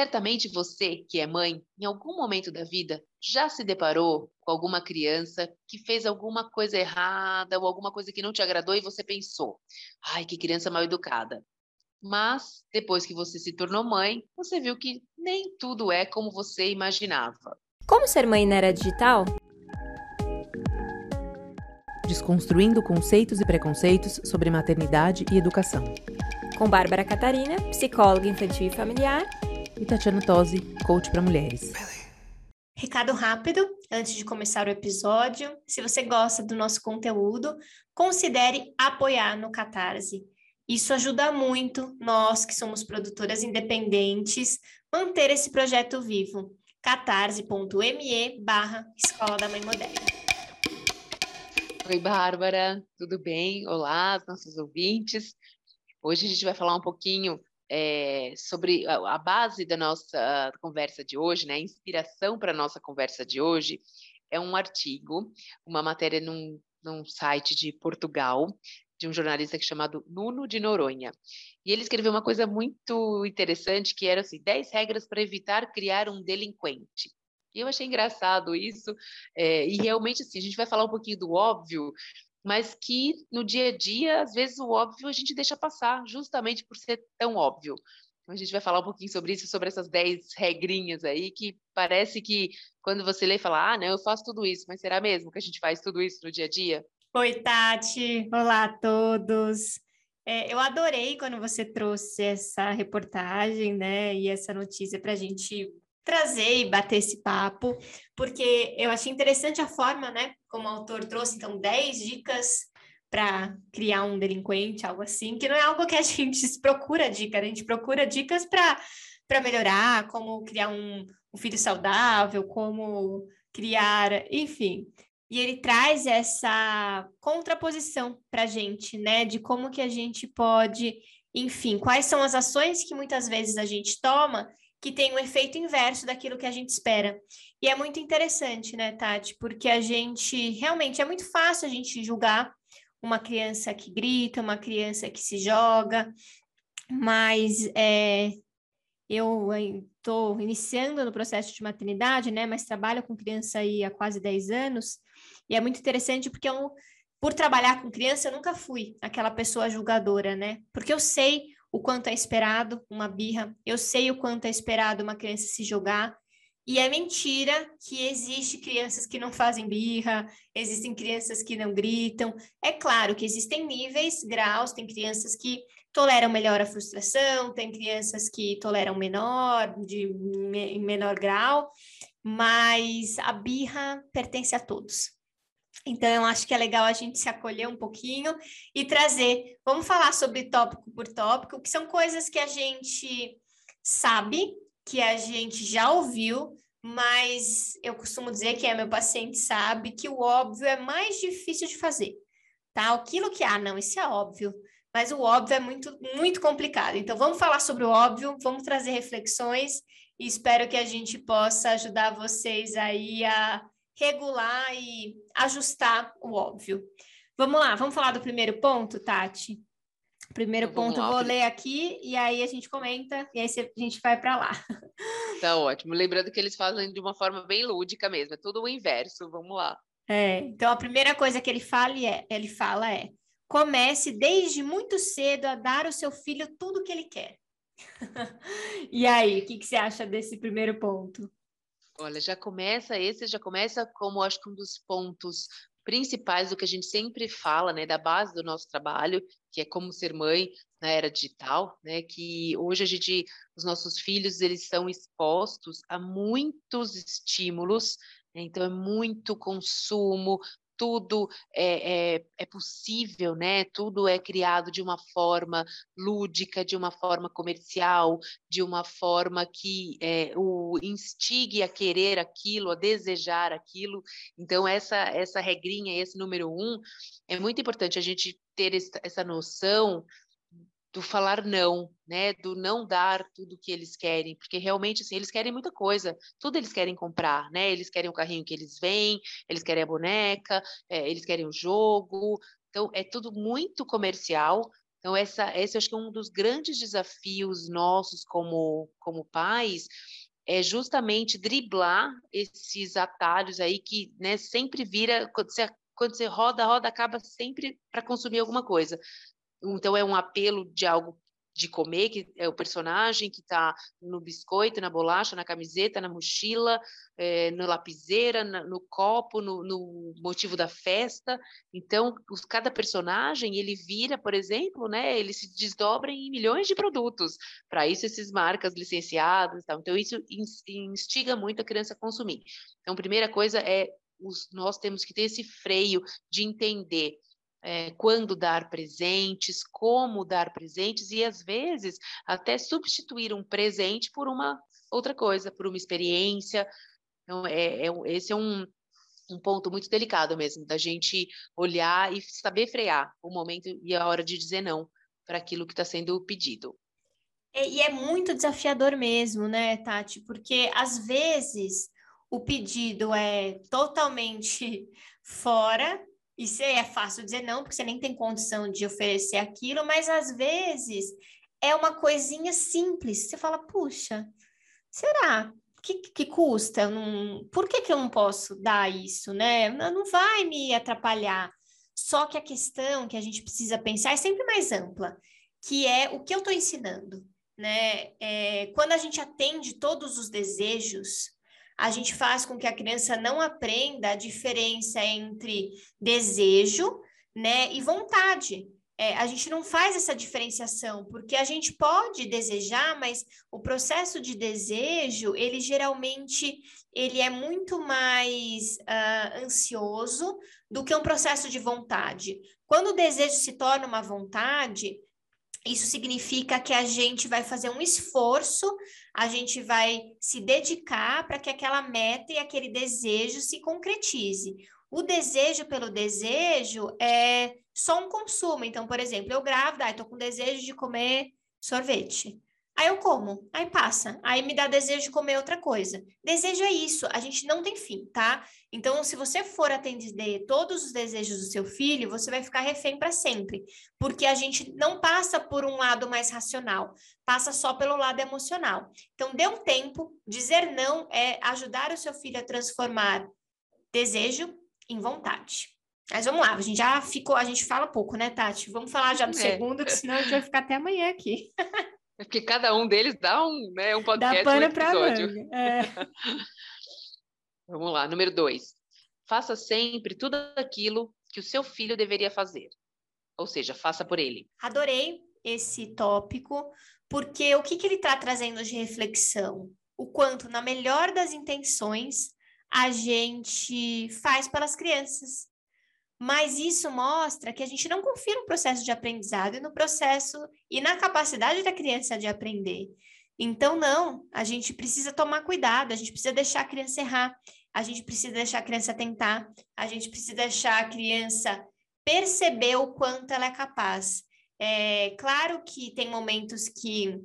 Certamente você, que é mãe, em algum momento da vida já se deparou com alguma criança que fez alguma coisa errada ou alguma coisa que não te agradou e você pensou: ai, que criança mal educada. Mas, depois que você se tornou mãe, você viu que nem tudo é como você imaginava. Como ser mãe na era digital? Desconstruindo conceitos e preconceitos sobre maternidade e educação. Com Bárbara Catarina, psicóloga infantil e familiar e Tatiana Tosi, coach para mulheres. Recado rápido, antes de começar o episódio, se você gosta do nosso conteúdo, considere apoiar no Catarse. Isso ajuda muito nós, que somos produtoras independentes, manter esse projeto vivo. catarse.me barra Escola da Mãe Moderna. Oi, Bárbara, tudo bem? Olá, nossos ouvintes. Hoje a gente vai falar um pouquinho é, sobre a, base da nossa conversa de hoje, né, a inspiração para a nossa conversa de hoje, é um artigo, uma matéria num, num site de Portugal, de um jornalista é chamado Nuno de Noronha. E ele escreveu uma coisa muito interessante, que era assim, 10 regras para evitar criar um delinquente. E eu achei engraçado isso, é, e realmente, assim, a gente vai falar um pouquinho do óbvio, mas que no dia a dia, às vezes, o óbvio a gente deixa passar, justamente por ser tão óbvio. Então, a gente vai falar um pouquinho sobre isso, sobre essas 10 regrinhas aí, que parece que quando você lê, fala, ah, não, eu faço tudo isso, mas será mesmo que a gente faz tudo isso no dia a dia? Oi, Tati. Olá a todos. É, eu adorei quando você trouxe essa reportagem, né, e essa notícia para a gente trazer e bater esse papo, porque eu achei interessante a forma, né, como o autor trouxe, então, 10 dicas para criar um delinquente, algo assim, que não é algo que a gente procura dica, a gente procura dicas para melhorar, como criar um, um filho saudável, como criar, enfim. E ele traz essa contraposição para a gente, né, de como que a gente pode, enfim, quais são as ações que muitas vezes a gente toma que tem um efeito inverso daquilo que a gente espera. E é muito interessante, né, Tati? Porque a gente realmente é muito fácil a gente julgar uma criança que grita, uma criança que se joga, mas é, eu estou iniciando no processo de maternidade, né? Mas trabalho com criança aí há quase 10 anos, e é muito interessante porque eu, por trabalhar com criança, eu nunca fui aquela pessoa julgadora, né? Porque eu sei o quanto é esperado uma birra, eu sei o quanto é esperado uma criança se jogar, e é mentira que existe crianças que não fazem birra, existem crianças que não gritam. É claro que existem níveis, graus, tem crianças que toleram melhor a frustração, tem crianças que toleram menor, de em menor grau, mas a birra pertence a todos. Então, eu acho que é legal a gente se acolher um pouquinho e trazer. Vamos falar sobre tópico por tópico, que são coisas que a gente sabe, que a gente já ouviu, mas eu costumo dizer que é meu paciente sabe que o óbvio é mais difícil de fazer, tá? Aquilo que, ah, não, isso é óbvio, mas o óbvio é muito, muito complicado. Então, vamos falar sobre o óbvio, vamos trazer reflexões e espero que a gente possa ajudar vocês aí a regular e ajustar o óbvio. Vamos lá, vamos falar do primeiro ponto, Tati? Primeiro então, ponto, eu vou ler aqui e aí a gente comenta e aí a gente vai para lá. Tá ótimo. Lembrando que eles fazem de uma forma bem lúdica mesmo, é tudo o inverso. Vamos lá. É, então a primeira coisa que ele fala é, ele fala é: comece desde muito cedo a dar ao seu filho tudo que ele quer. e aí, o que, que você acha desse primeiro ponto? Olha, já começa esse, já começa como acho que um dos pontos principais do que a gente sempre fala, né, da base do nosso trabalho, que é como ser mãe na era digital, né, que hoje a gente, os nossos filhos, eles são expostos a muitos estímulos, né, então é muito consumo, tudo é, é, é, possível, né? Tudo é criado de uma forma lúdica, de uma forma comercial, de uma forma que é, o instigue a querer aquilo, a desejar aquilo. Então, essa, essa regrinha, esse número um, é muito importante a gente ter essa noção do falar não, né, do não dar tudo que eles querem, porque realmente assim, eles querem muita coisa, tudo eles querem comprar, né? Eles querem o carrinho que eles vêm, eles querem a boneca, é, eles querem o jogo, então é tudo muito comercial, Então, essa, esse acho que é um dos grandes desafios nossos como, como pais, é justamente driblar esses atalhos aí que né, sempre vira, quando você, quando você roda, roda, acaba sempre para consumir alguma coisa. Então, é um apelo de algo de comer, que é o personagem que está no biscoito, na bolacha, na camiseta, na mochila, é, no lapiseira, na, no copo, no, no, motivo da festa. Então, os, cada personagem ele vira, por exemplo, né? Ele se desdobra em milhões de produtos. Para isso, essas marcas licenciadas, tal. então isso instiga muito a criança a consumir. Então, primeira coisa é os, nós temos que ter esse freio de entender é, quando dar presentes, como dar presentes e às vezes até substituir um presente por uma outra coisa, por uma experiência. Então, é, é esse é um, um ponto muito delicado mesmo, da gente olhar e saber frear o momento e a hora de dizer não para aquilo que está sendo pedido. E é muito desafiador mesmo, né, Tati? Porque às vezes o pedido é totalmente fora isso é fácil dizer não, porque você nem tem condição de oferecer aquilo, mas às vezes é uma coisinha simples. Você fala, puxa, será? Que, que custa? Não, por que, que eu não posso dar isso, né? Não vai me atrapalhar. Só que a questão que a gente precisa pensar é sempre mais ampla, que é o que eu estou ensinando, né? É, quando a gente atende todos os desejos, a gente faz com que a criança não aprenda a diferença entre desejo, né, e vontade. É, a gente não faz essa diferenciação, porque a gente pode desejar, mas o processo de desejo, ele geralmente ele é muito mais uh, ansioso do que um processo de vontade. Quando o desejo se torna uma vontade, isso significa que a gente vai fazer um esforço, a gente vai se dedicar para que aquela meta e aquele desejo se concretize. O desejo pelo desejo é só um consumo. Então, por exemplo, eu grávida, estou com desejo de comer sorvete. Aí eu como, aí passa, aí me dá desejo de comer outra coisa. Desejo é isso, a gente não tem fim, tá? Então, se você for atender todos os desejos do seu filho, você vai ficar refém para sempre, porque a gente não passa por um lado mais racional, passa só pelo lado emocional. Então, dê um tempo, dizer não é ajudar o seu filho a transformar desejo em vontade. Mas vamos lá, a gente já ficou, a gente fala pouco, né, Tati? Vamos falar já do é. segundo, que senão a gente vai ficar até amanhã aqui. É porque cada um deles dá um, né, um podcast, dá pano um episódio. É. Vamos lá, número dois. Faça sempre tudo aquilo que o seu filho deveria fazer. Ou seja, faça por ele. Adorei esse tópico, porque o que, que ele está trazendo de reflexão? O quanto, na melhor das intenções, a gente faz pelas crianças. Mas isso mostra que a gente não confia no processo de aprendizado e no processo e na capacidade da criança de aprender. Então, não, a gente precisa tomar cuidado, a gente precisa deixar a criança errar, a gente precisa deixar a criança tentar, a gente precisa deixar a criança perceber o quanto ela é capaz. É claro que tem momentos que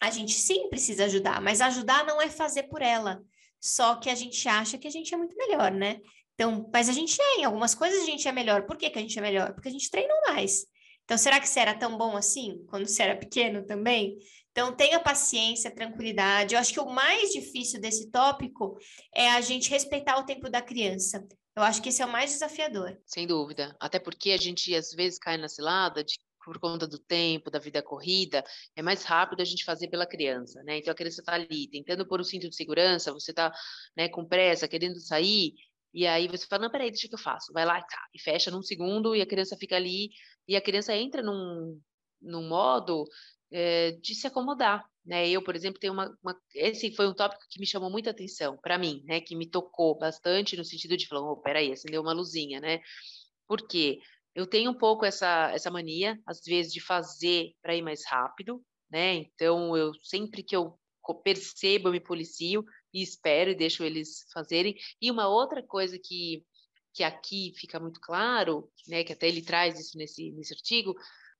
a gente sim precisa ajudar, mas ajudar não é fazer por ela. Só que a gente acha que a gente é muito melhor, né? Então, mas a gente é, em algumas coisas a gente é melhor. Por que, que a gente é melhor? Porque a gente treinou mais. Então, será que você era tão bom assim quando você era pequeno também? Então, tenha paciência, tranquilidade. Eu acho que o mais difícil desse tópico é a gente respeitar o tempo da criança. Eu acho que esse é o mais desafiador. Sem dúvida. Até porque a gente, às vezes, cai na cilada de por conta do tempo, da vida corrida, é mais rápido a gente fazer pela criança, né? Então a criança está ali tentando pôr o cinto de segurança, você está né, com pressa, querendo sair, e aí você fala, não, peraí, deixa que eu faço. Vai lá tá, e fecha num segundo e a criança fica ali. E a criança entra num, num modo é, de se acomodar, né? Eu, por exemplo, tenho uma, uma, Esse foi um tópico que me chamou muita atenção, para mim, né? Que me tocou bastante no sentido de falar, oh, peraí, acendeu uma luzinha, né? Porque eu tenho um pouco essa, essa mania, às vezes, de fazer para ir mais rápido, né? Então, eu sempre que eu percebo, eu me policio, e espero e deixo eles fazerem. E uma outra coisa que, que aqui fica muito claro, né, que até ele traz isso nesse, nesse artigo,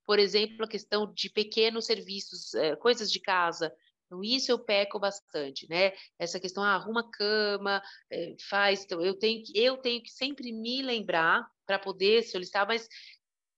por exemplo, a questão de pequenos serviços, é, coisas de casa. Então, isso eu peco bastante, né? Essa questão, ah, arruma cama, é, faz. Então, eu tenho, que, eu tenho que sempre me lembrar para poder solicitar, mas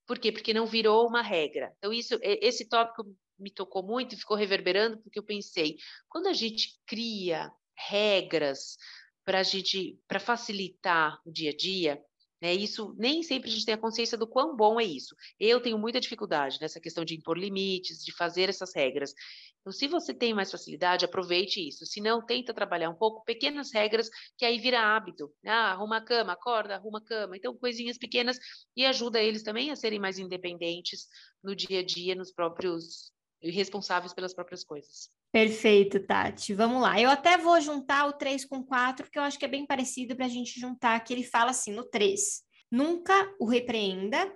Por quê? Porque não virou uma regra. Então, isso, esse tópico me tocou muito e ficou reverberando, porque eu pensei, quando a gente cria regras para gente, para facilitar o dia a dia, né, isso nem sempre a gente tem a consciência do quão bom é isso. Eu tenho muita dificuldade nessa questão de impor limites, de fazer essas regras. Então, se você tem mais facilidade, aproveite isso. Se não, tenta trabalhar um pouco pequenas regras, que aí vira hábito. Ah, arruma a cama, acorda, arruma a cama. Então, coisinhas pequenas e ajuda eles também a serem mais independentes no dia a dia, nos próprios responsáveis pelas próprias coisas. Perfeito, Tati. Vamos lá. Eu até vou juntar o 3 com 4, porque eu acho que é bem parecido para a gente juntar, que ele fala assim no 3. Nunca o repreenda.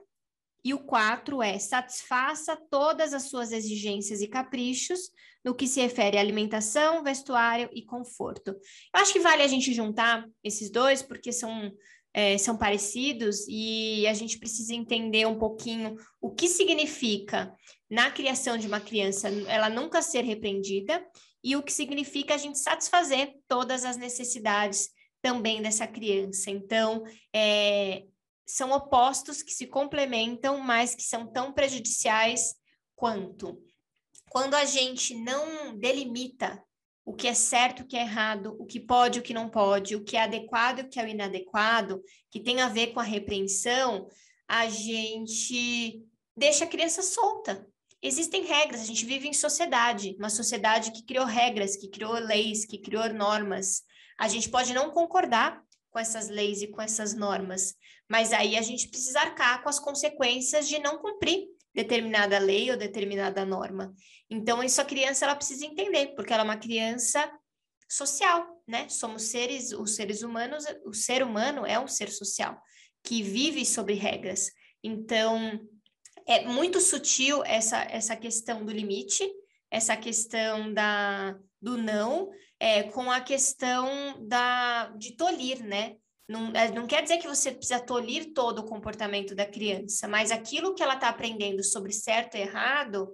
E o 4 é satisfaça todas as suas exigências e caprichos no que se refere à alimentação, vestuário e conforto. Eu acho que vale a gente juntar esses dois, porque são é, são parecidos e a gente precisa entender um pouquinho o que significa na criação de uma criança ela nunca ser repreendida e o que significa a gente satisfazer todas as necessidades também dessa criança. Então, é, são opostos que se complementam, mas que são tão prejudiciais quanto. Quando a gente não delimita o que é certo, o que é errado, o que pode, o que não pode, o que é adequado e o que é inadequado, que tem a ver com a repreensão, a gente deixa a criança solta. Existem regras, a gente vive em sociedade, uma sociedade que criou regras, que criou leis, que criou normas. A gente pode não concordar com essas leis e com essas normas, mas aí a gente precisa arcar com as consequências de não cumprir determinada lei ou determinada norma. Então, isso a criança ela precisa entender, porque ela é uma criança social, né? Somos seres, os seres humanos, o ser humano é um ser social que vive sobre regras. Então, é muito sutil essa, essa questão do limite, essa questão da, do não, é, com a questão da, de tolir, né? Não, é, não quer dizer que você precisa tolir todo o comportamento da criança, mas aquilo que ela está aprendendo sobre certo e errado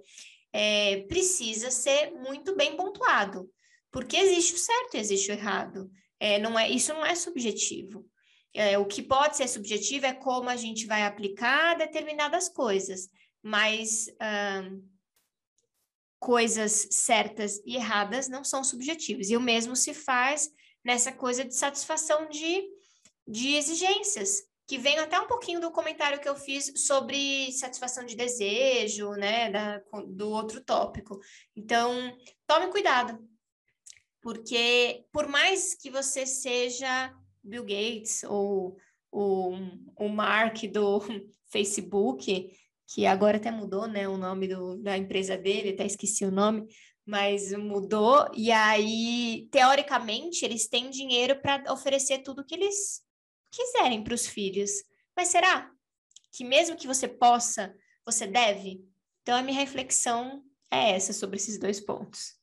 é, precisa ser muito bem pontuado, porque existe o certo e existe o errado. É, não é, isso não é subjetivo. É, o que pode ser subjetivo é como a gente vai aplicar determinadas coisas, mas hum, coisas certas e erradas não são subjetivas. E o mesmo se faz nessa coisa de satisfação de de exigências, que vem até um pouquinho do comentário que eu fiz sobre satisfação de desejo, né, da, do outro tópico. Então, tome cuidado, porque por mais que você seja Bill Gates ou o, o Mark do Facebook, que agora até mudou, né, o nome do, da empresa dele, até esqueci o nome, mas mudou, e aí, teoricamente, eles têm dinheiro para oferecer tudo que eles quiserem para os filhos. Mas será que mesmo que você possa, você deve? Então a minha reflexão é essa sobre esses dois pontos.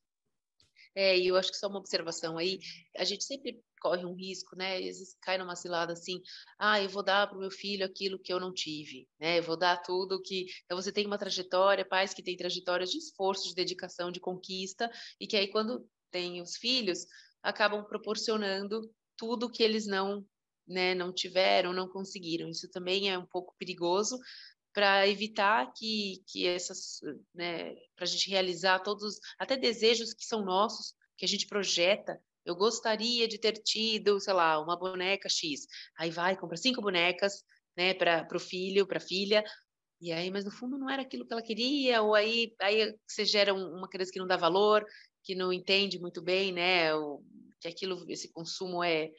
É, e eu acho que só uma observação aí, a gente sempre corre um risco, né? Às vezes cai numa cilada assim, ah, eu vou dar para o meu filho aquilo que eu não tive, né? Eu vou dar tudo que. Então você tem uma trajetória, pais que têm trajetórias de esforço, de dedicação, de conquista, e que aí quando tem os filhos, acabam proporcionando tudo que eles não né, não tiveram, não conseguiram. Isso também é um pouco perigoso para evitar que, que essas, né, para a gente realizar todos, até desejos que são nossos, que a gente projeta. Eu gostaria de ter tido, sei lá, uma boneca X. Aí vai, compra cinco bonecas, né, para o filho, para a filha, e aí, mas no fundo não era aquilo que ela queria, ou aí, aí você gera uma criança que não dá valor, que não entende muito bem, né, o, que aquilo, esse consumo é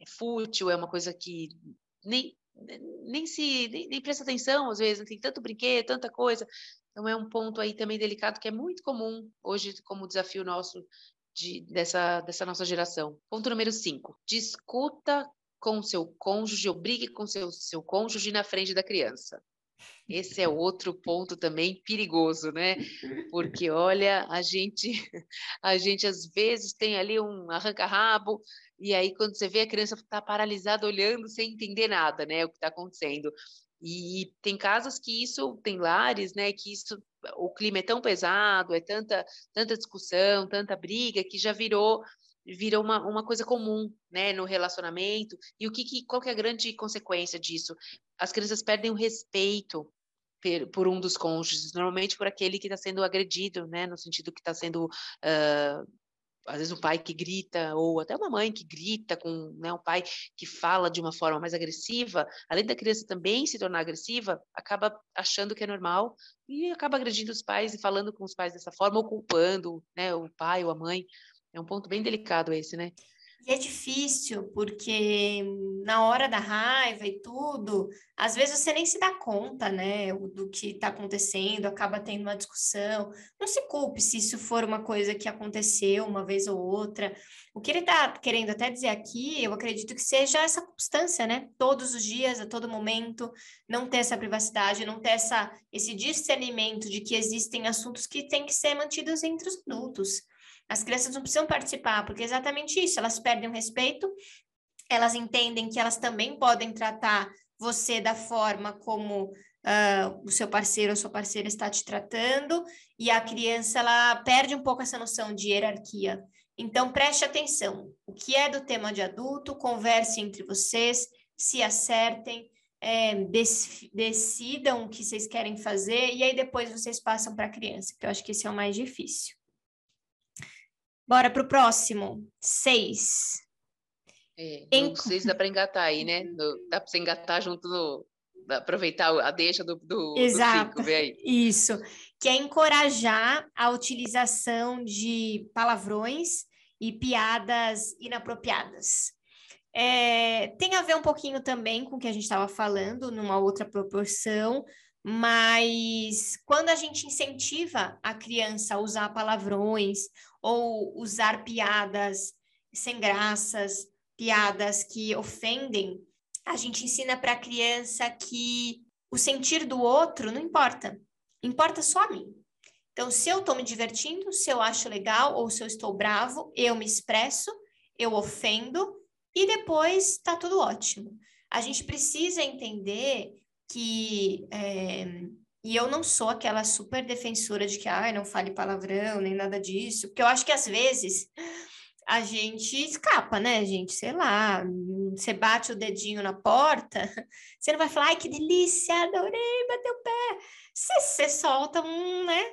é fútil, é uma coisa que nem, nem se nem, nem presta atenção, às vezes, tem tanto brinquedo, tanta coisa. Então é um ponto aí também delicado que é muito comum hoje como desafio nosso de, dessa, dessa nossa geração. Ponto número 5. Discuta com seu cônjuge, obrigue com seu, seu cônjuge na frente da criança. Esse é outro ponto também perigoso, né? Porque olha, a gente a gente às vezes tem ali um arranca-rabo e aí quando você vê a criança está paralisada olhando sem entender nada, né? O que está acontecendo. E tem casos que isso tem lares, né? Que isso o clima é tão pesado, é tanta tanta discussão, tanta briga que já virou virou uma, uma coisa comum, né, no relacionamento. E o que, que qual que é a grande consequência disso? As crianças perdem o respeito por um dos cônjuges, normalmente por aquele que está sendo agredido, né, no sentido que está sendo uh, às vezes um pai que grita, ou até uma mãe que grita com né, um pai que fala de uma forma mais agressiva, além da criança também se tornar agressiva, acaba achando que é normal e acaba agredindo os pais e falando com os pais dessa forma, ou culpando né, o pai ou a mãe. É um ponto bem delicado esse, né? E é difícil, porque na hora da raiva e tudo, às vezes você nem se dá conta, né, do que está acontecendo, acaba tendo uma discussão. Não se culpe se isso for uma coisa que aconteceu uma vez ou outra. O que ele está querendo até dizer aqui, eu acredito que seja essa constância, né? Todos os dias, a todo momento, não ter essa privacidade, não ter essa, esse discernimento de que existem assuntos que têm que ser mantidos entre os adultos. As crianças não precisam participar, porque é exatamente isso, elas perdem o respeito, elas entendem que elas também podem tratar você da forma como uh, o seu parceiro ou sua parceira está te tratando, e a criança ela perde um pouco essa noção de hierarquia. Então, preste atenção. O que é do tema de adulto, converse entre vocês, se acertem, é, decidam o que vocês querem fazer, e aí depois vocês passam para a criança, que eu acho que esse é o mais difícil. Bora para o próximo. Seis. É, no seis dá para engatar aí, né? Dá para você engatar junto no. Aproveitar a deixa do, do, Exato. do cinco, aí. Isso. Que é encorajar a utilização de palavrões e piadas inapropriadas. É, tem a ver um pouquinho também com o que a gente estava falando, numa outra proporção, mas quando a gente incentiva a criança a usar palavrões ou usar piadas sem graças, piadas que ofendem, a gente ensina para a criança que o sentir do outro não importa, importa só a mim. Então, se eu estou me divertindo, se eu acho legal ou se eu estou bravo, eu me expresso, eu ofendo e depois está tudo ótimo. A gente precisa entender que é, e eu não sou aquela super defensora de que ah, não fale palavrão, nem nada disso, porque eu acho que às vezes a gente escapa, né, gente? Sei lá, você bate o dedinho na porta, você não vai falar, ai, que delícia, adorei, bateu o pé. Você, você solta um, né?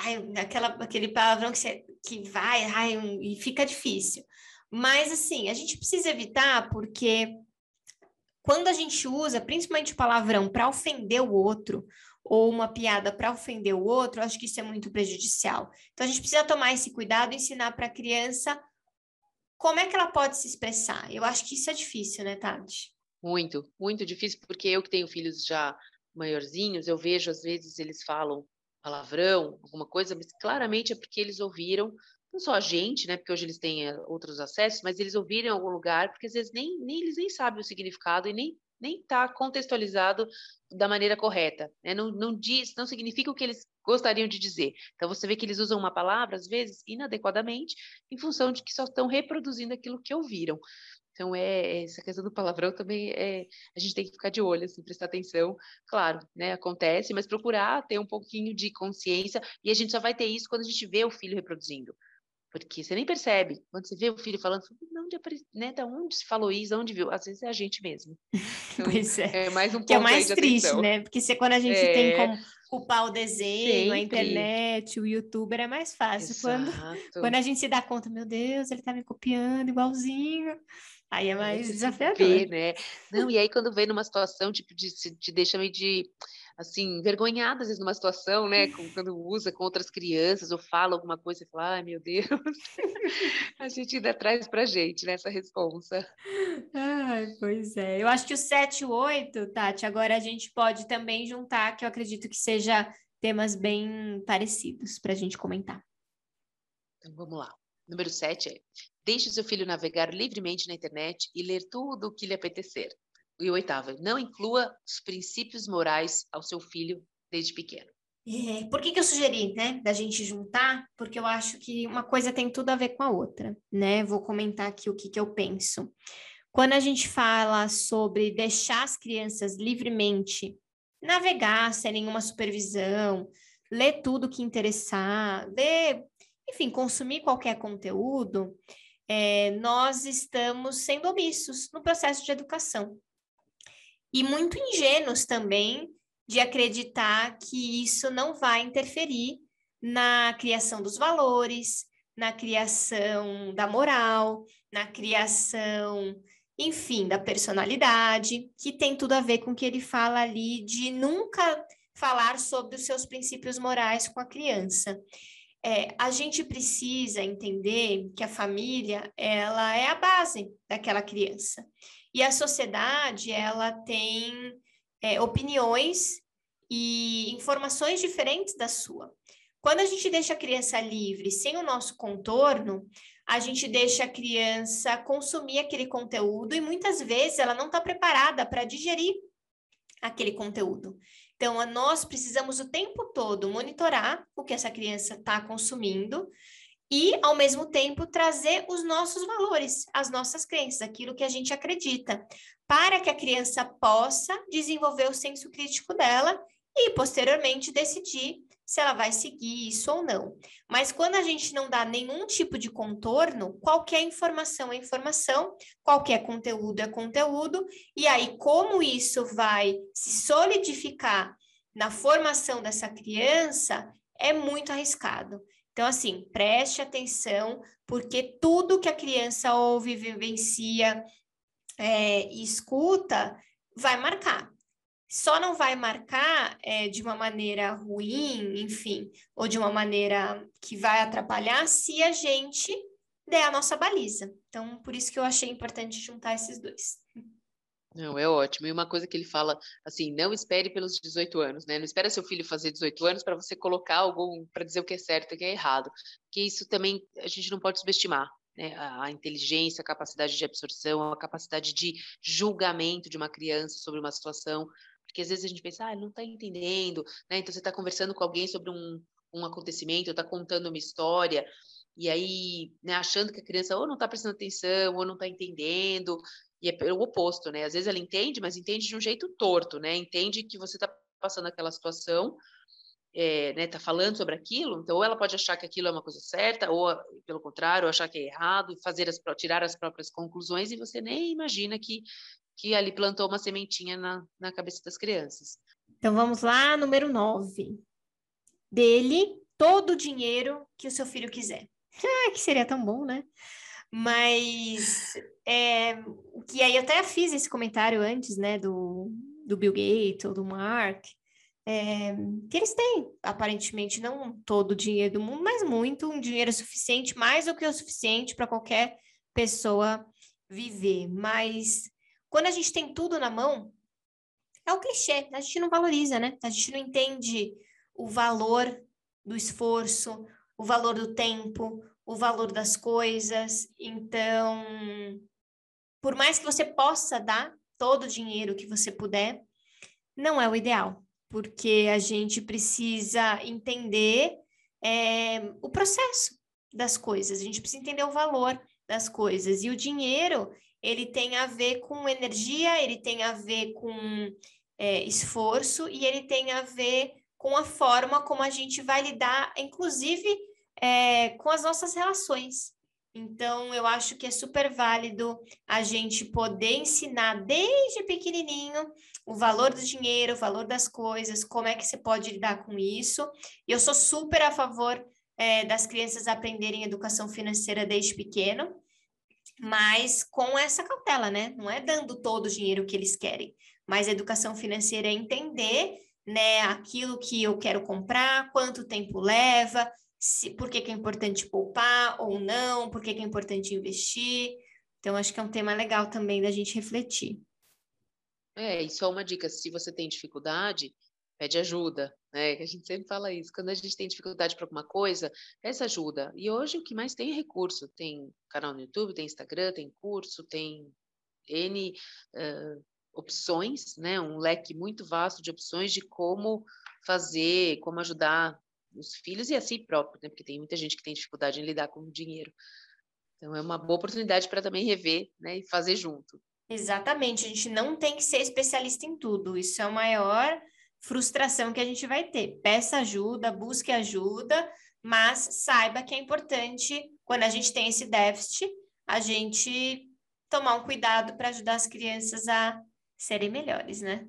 Ai, aquela, aquele palavrão que, você, que vai, ai, um, e fica difícil. Mas, assim, a gente precisa evitar porque quando a gente usa, principalmente palavrão, para ofender o outro, ou uma piada para ofender o outro, eu acho que isso é muito prejudicial. Então, a gente precisa tomar esse cuidado e ensinar para a criança como é que ela pode se expressar. Eu acho que isso é difícil, né, Tati? Muito, muito difícil, porque eu que tenho filhos já maiorzinhos, eu vejo às vezes eles falam palavrão, alguma coisa, mas claramente é porque eles ouviram não só a gente, né, porque hoje eles têm eh, outros acessos, mas eles ouviram em algum lugar, porque às vezes nem, nem eles nem sabem o significado e nem nem está contextualizado da maneira correta, né? não, não diz, não significa o que eles gostariam de dizer. Então você vê que eles usam uma palavra às vezes inadequadamente, em função de que só estão reproduzindo aquilo que ouviram. Então, é, essa questão do palavrão também é, a gente tem que ficar de olho, assim, prestar atenção. Claro, né, acontece, mas procurar ter um pouquinho de consciência, e a gente só vai ter isso quando a gente vê o filho reproduzindo. Porque você nem percebe. Quando você vê o filho falando, onde, né, da onde se falou isso, onde viu? Às vezes é a gente mesmo. Então, pois é. é mais um ponto que é mais triste, atenção. né? Porque se, quando a gente é... tem como culpar o desenho, Sempre. a internet, o youtuber, é mais fácil. Quando, quando a gente se dá conta, meu Deus, ele tá me copiando igualzinho. Aí é mais desafiador. Vê, né? Não, e aí quando vem numa situação, tipo, de, te deixa meio de assim, envergonhada às vezes numa situação, né? Quando usa com outras crianças ou fala alguma coisa e fala, ai meu Deus, a gente ainda traz pra gente nessa né, responsa. Ai, pois é. Eu acho que o 7 e o 8, Tati, agora a gente pode também juntar, que eu acredito que seja temas bem parecidos para a gente comentar. Então vamos lá. Número 7 é: deixe seu filho navegar livremente na internet e ler tudo o que lhe apetecer. E o oitavo, não inclua os princípios morais ao seu filho desde pequeno. É, por que, que eu sugeri, né, da gente juntar? Porque eu acho que uma coisa tem tudo a ver com a outra, né? Vou comentar aqui o que, que eu penso. Quando a gente fala sobre deixar as crianças livremente navegar sem nenhuma supervisão, ler tudo que interessar, ler, enfim, consumir qualquer conteúdo, é, nós estamos sendo omissos no processo de educação e muito ingênuos também de acreditar que isso não vai interferir na criação dos valores, na criação da moral, na criação, enfim, da personalidade, que tem tudo a ver com o que ele fala ali de nunca falar sobre os seus princípios morais com a criança. É, a gente precisa entender que a família ela é a base daquela criança e a sociedade ela tem é, opiniões e informações diferentes da sua. Quando a gente deixa a criança livre, sem o nosso contorno, a gente deixa a criança consumir aquele conteúdo e muitas vezes ela não está preparada para digerir aquele conteúdo. Então, nós precisamos o tempo todo monitorar o que essa criança está consumindo e, ao mesmo tempo, trazer os nossos valores, as nossas crenças, aquilo que a gente acredita, para que a criança possa desenvolver o senso crítico dela e, posteriormente, decidir se ela vai seguir isso ou não. Mas quando a gente não dá nenhum tipo de contorno, qualquer informação é informação, qualquer conteúdo é conteúdo, e aí como isso vai se solidificar na formação dessa criança é muito arriscado. Então, assim, preste atenção, porque tudo que a criança ouve, vivencia é, e escuta vai marcar só não vai marcar é, de uma maneira ruim, enfim, ou de uma maneira que vai atrapalhar se a gente der a nossa baliza. Então, por isso que eu achei importante juntar esses dois. Não, é ótimo. E uma coisa que ele fala, assim, não espere pelos 18 anos, né? Não espera seu filho fazer 18 anos para você colocar algum para dizer o que é certo e o que é errado. Porque isso também a gente não pode subestimar. Né, a, a inteligência, a capacidade de absorção, a capacidade de julgamento de uma criança sobre uma situação. Porque às vezes a gente pensa, ah, ele não está entendendo, né? Então você está conversando com alguém sobre um, um acontecimento, está contando uma história, e aí, né, achando que a criança ou não está prestando atenção, ou não está entendendo, e é o oposto, né? Às vezes ela entende, mas entende de um jeito torto, né? Entende que você está passando aquela situação, é, né, tá falando sobre aquilo, então ou ela pode achar que aquilo é uma coisa certa, ou pelo contrário, achar que é errado, fazer as, tirar as próprias conclusões, e você nem imagina que que ali plantou uma sementinha na, na cabeça das crianças. Então vamos lá, número 9. Dele todo o dinheiro que o seu filho quiser. Ah, que seria tão bom, né? Mas é, que aí eu até fiz esse comentário antes, né, do, do Bill Gates ou do Mark, é, que eles têm, aparentemente, não todo o dinheiro do mundo, mas muito, um dinheiro suficiente, mais do que o suficiente para qualquer pessoa viver. Mas quando a gente tem tudo na mão, é o clichê, a gente não valoriza, né? A gente não entende o valor do esforço, o valor do tempo, o valor das coisas. Então, por mais que você possa dar todo o dinheiro que você puder, não é o ideal, porque a gente precisa entender é, o processo das coisas, a gente precisa entender o valor das coisas. E o dinheiro, ele tem a ver com energia, ele tem a ver com é, esforço e ele tem a ver com a forma como a gente vai lidar, inclusive é, com as nossas relações. Então, eu acho que é super válido a gente poder ensinar desde pequenininho o valor do dinheiro, o valor das coisas, como é que você pode lidar com isso. E eu sou super a favor é, das crianças aprenderem educação financeira desde pequeno, mas com essa cautela, né? Não é dando todo o dinheiro que eles querem, mas a educação financeira é entender, né, aquilo que eu quero comprar, quanto tempo leva, se, por que, que é importante poupar ou não, por que, que é importante investir. Então, acho que é um tema legal também da gente refletir. É, e só uma dica: se você tem dificuldade, pede ajuda, né? A gente sempre fala isso. Quando a gente tem dificuldade para alguma coisa, peça ajuda. E hoje o que mais tem é recurso. Tem canal no YouTube, tem Instagram, tem curso, tem N uh, opções, né? Um leque muito vasto de opções de como fazer, como ajudar os filhos e a si próprio, né? Porque tem muita gente que tem dificuldade em lidar com o dinheiro. Então é uma boa oportunidade para também rever, né? E fazer junto. Exatamente, a gente não tem que ser especialista em tudo. Isso é o maior frustração que a gente vai ter. Peça ajuda, busque ajuda, mas saiba que é importante, quando a gente tem esse déficit, a gente tomar um cuidado para ajudar as crianças a serem melhores, né?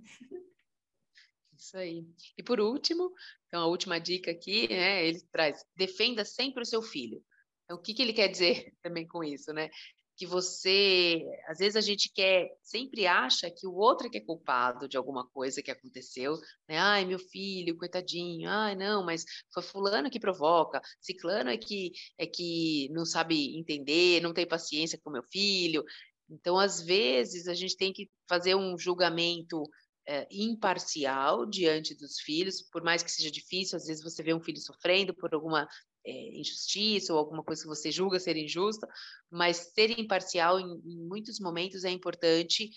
Isso aí. E por último, então a última dica aqui, né, ele traz: defenda sempre o seu filho. Então, o que, que ele quer dizer também com isso, né? Que você, às vezes a gente quer, sempre acha que o outro é que é culpado de alguma coisa que aconteceu, né? Ai, meu filho, coitadinho. Ai, não, mas foi fulano que provoca, ciclano é que é que não sabe entender, não tem paciência com meu filho. Então, às vezes a gente tem que fazer um julgamento é, imparcial diante dos filhos, por mais que seja difícil, às vezes você vê um filho sofrendo por alguma é, injustiça ou alguma coisa que você julga ser injusta, mas ser imparcial em, em muitos momentos é importante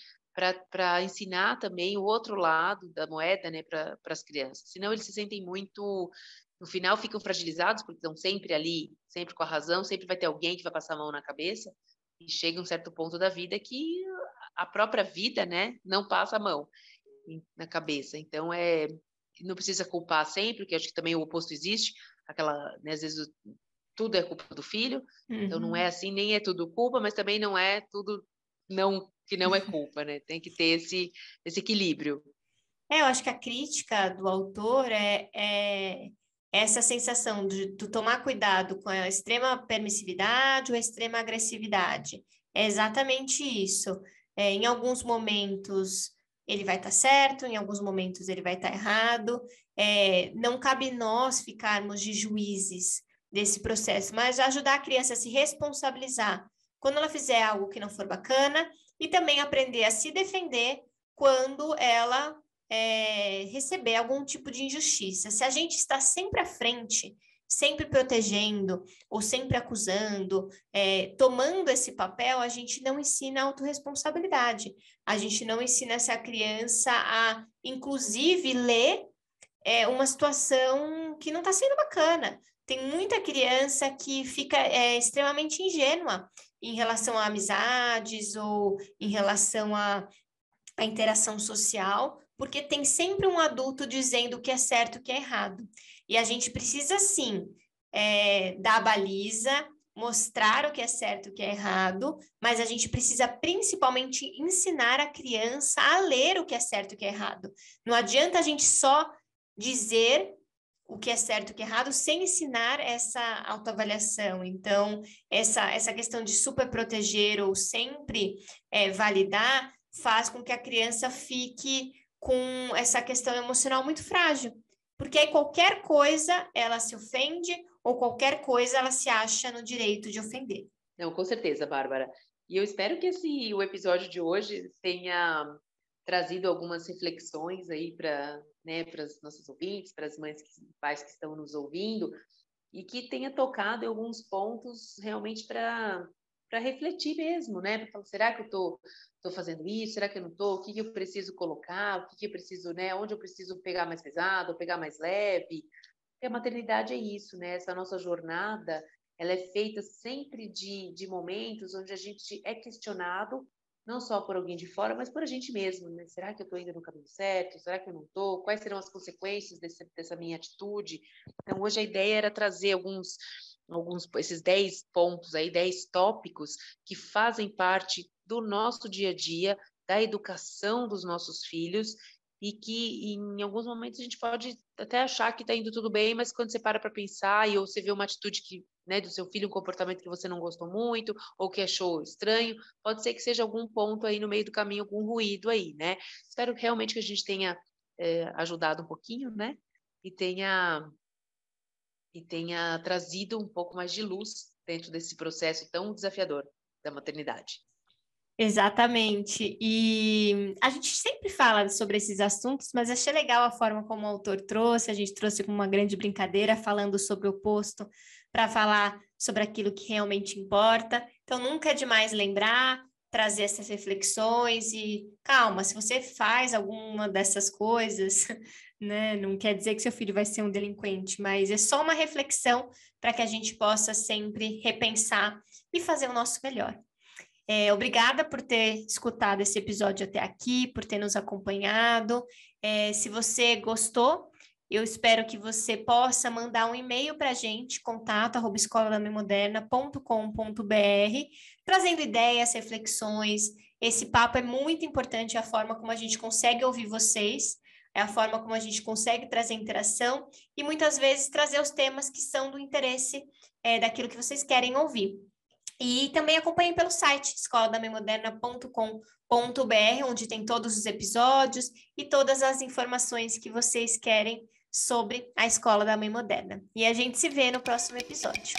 para ensinar também o outro lado da moeda né, para as crianças. Senão eles se sentem muito. No final ficam fragilizados, porque estão sempre ali, sempre com a razão, sempre vai ter alguém que vai passar a mão na cabeça, e chega um certo ponto da vida que a própria vida né, não passa a mão na cabeça. Então, é, não precisa culpar sempre, porque acho que também o oposto existe, aquela, né, às vezes tudo é culpa do filho, uhum. então não é uhum. assim, nem é tudo culpa, mas também não é tudo não que não é culpa, né? Tem que ter esse, esse equilíbrio. É, eu acho que a crítica do autor é, é essa sensação de, de tomar cuidado com a extrema permissividade ou a extrema agressividade. É exatamente isso. É, em alguns momentos ele vai estar tá certo, em alguns momentos ele vai estar tá errado. É, não cabe nós ficarmos de juízes desse processo, mas ajudar a criança a se responsabilizar quando ela fizer algo que não for bacana e também aprender a se defender quando ela é, receber algum tipo de injustiça. Se a gente está sempre à frente sempre protegendo ou sempre acusando, é, tomando esse papel, a gente não ensina autorresponsabilidade. A gente não ensina essa criança a, inclusive, ler é, uma situação que não está sendo bacana. Tem muita criança que fica é, extremamente ingênua em relação a amizades ou em relação a, a interação social, porque tem sempre um adulto dizendo o que é certo e o que é errado. E a gente precisa, sim, é, dar baliza, mostrar o que é certo e o que é errado, mas a gente precisa principalmente ensinar a criança a ler o que é certo e o que é errado. Não adianta a gente só dizer o que é certo e o que é errado sem ensinar essa autoavaliação. Então, essa, essa questão de super proteger ou sempre é, validar faz com que a criança fique com essa questão emocional muito frágil. Porque aí qualquer coisa ela se ofende ou qualquer coisa ela se acha no direito de ofender. Não, com certeza, Bárbara. E eu espero que esse o episódio de hoje tenha trazido algumas reflexões aí para né, os nossos ouvintes, para as mães e pais que estão nos ouvindo, e que tenha tocado alguns pontos realmente para para refletir mesmo, né? Para falar, será que eu estou tô, tô fazendo isso? Será que eu não estou? O que, que eu preciso colocar? O que, que eu preciso, né? Onde eu preciso pegar mais pesado, pegar mais leve? Porque a maternidade é isso, né? Essa nossa jornada, ela é feita sempre de, de momentos onde a gente é questionado, não só por alguém de fora, mas por a gente mesmo, né? Será que eu estou indo no caminho certo? Será que eu não estou? Quais serão as consequências desse, dessa minha atitude? Então, hoje a ideia era trazer alguns alguns esses 10 pontos aí, 10 tópicos que fazem parte do nosso dia a dia, da educação dos nossos filhos e que em alguns momentos a gente pode até achar que está indo tudo bem, mas quando você para para pensar e ou você vê uma atitude que, né, do seu filho, um comportamento que você não gostou muito ou que achou estranho, pode ser que seja algum ponto aí no meio do caminho, algum ruído aí, né? Espero realmente que a gente tenha é, ajudado um pouquinho, né? E tenha e tenha trazido um pouco mais de luz dentro desse processo tão desafiador da maternidade. Exatamente. E a gente sempre fala sobre esses assuntos, mas achei legal a forma como o autor trouxe. A gente trouxe uma grande brincadeira, falando sobre o oposto, para falar sobre aquilo que realmente importa. Então, nunca é demais lembrar, trazer essas reflexões e calma, se você faz alguma dessas coisas, né, não quer dizer que seu filho vai ser um delinquente, mas é só uma reflexão para que a gente possa sempre repensar e fazer o nosso melhor. É, obrigada por ter escutado esse episódio até aqui, por ter nos acompanhado. É, se você gostou, eu espero que você possa mandar um e-mail para a gente, contato arroba trazendo ideias, reflexões. Esse papo é muito importante, a forma como a gente consegue ouvir vocês. é a forma como a gente consegue trazer interação e muitas vezes trazer os temas que são do interesse é, daquilo que vocês querem ouvir. E também acompanhem pelo site escoladamenmoderna.com.br, onde tem todos os episódios e todas as informações que vocês querem sobre a Escola da Mãe Moderna. E a gente se vê no próximo episódio.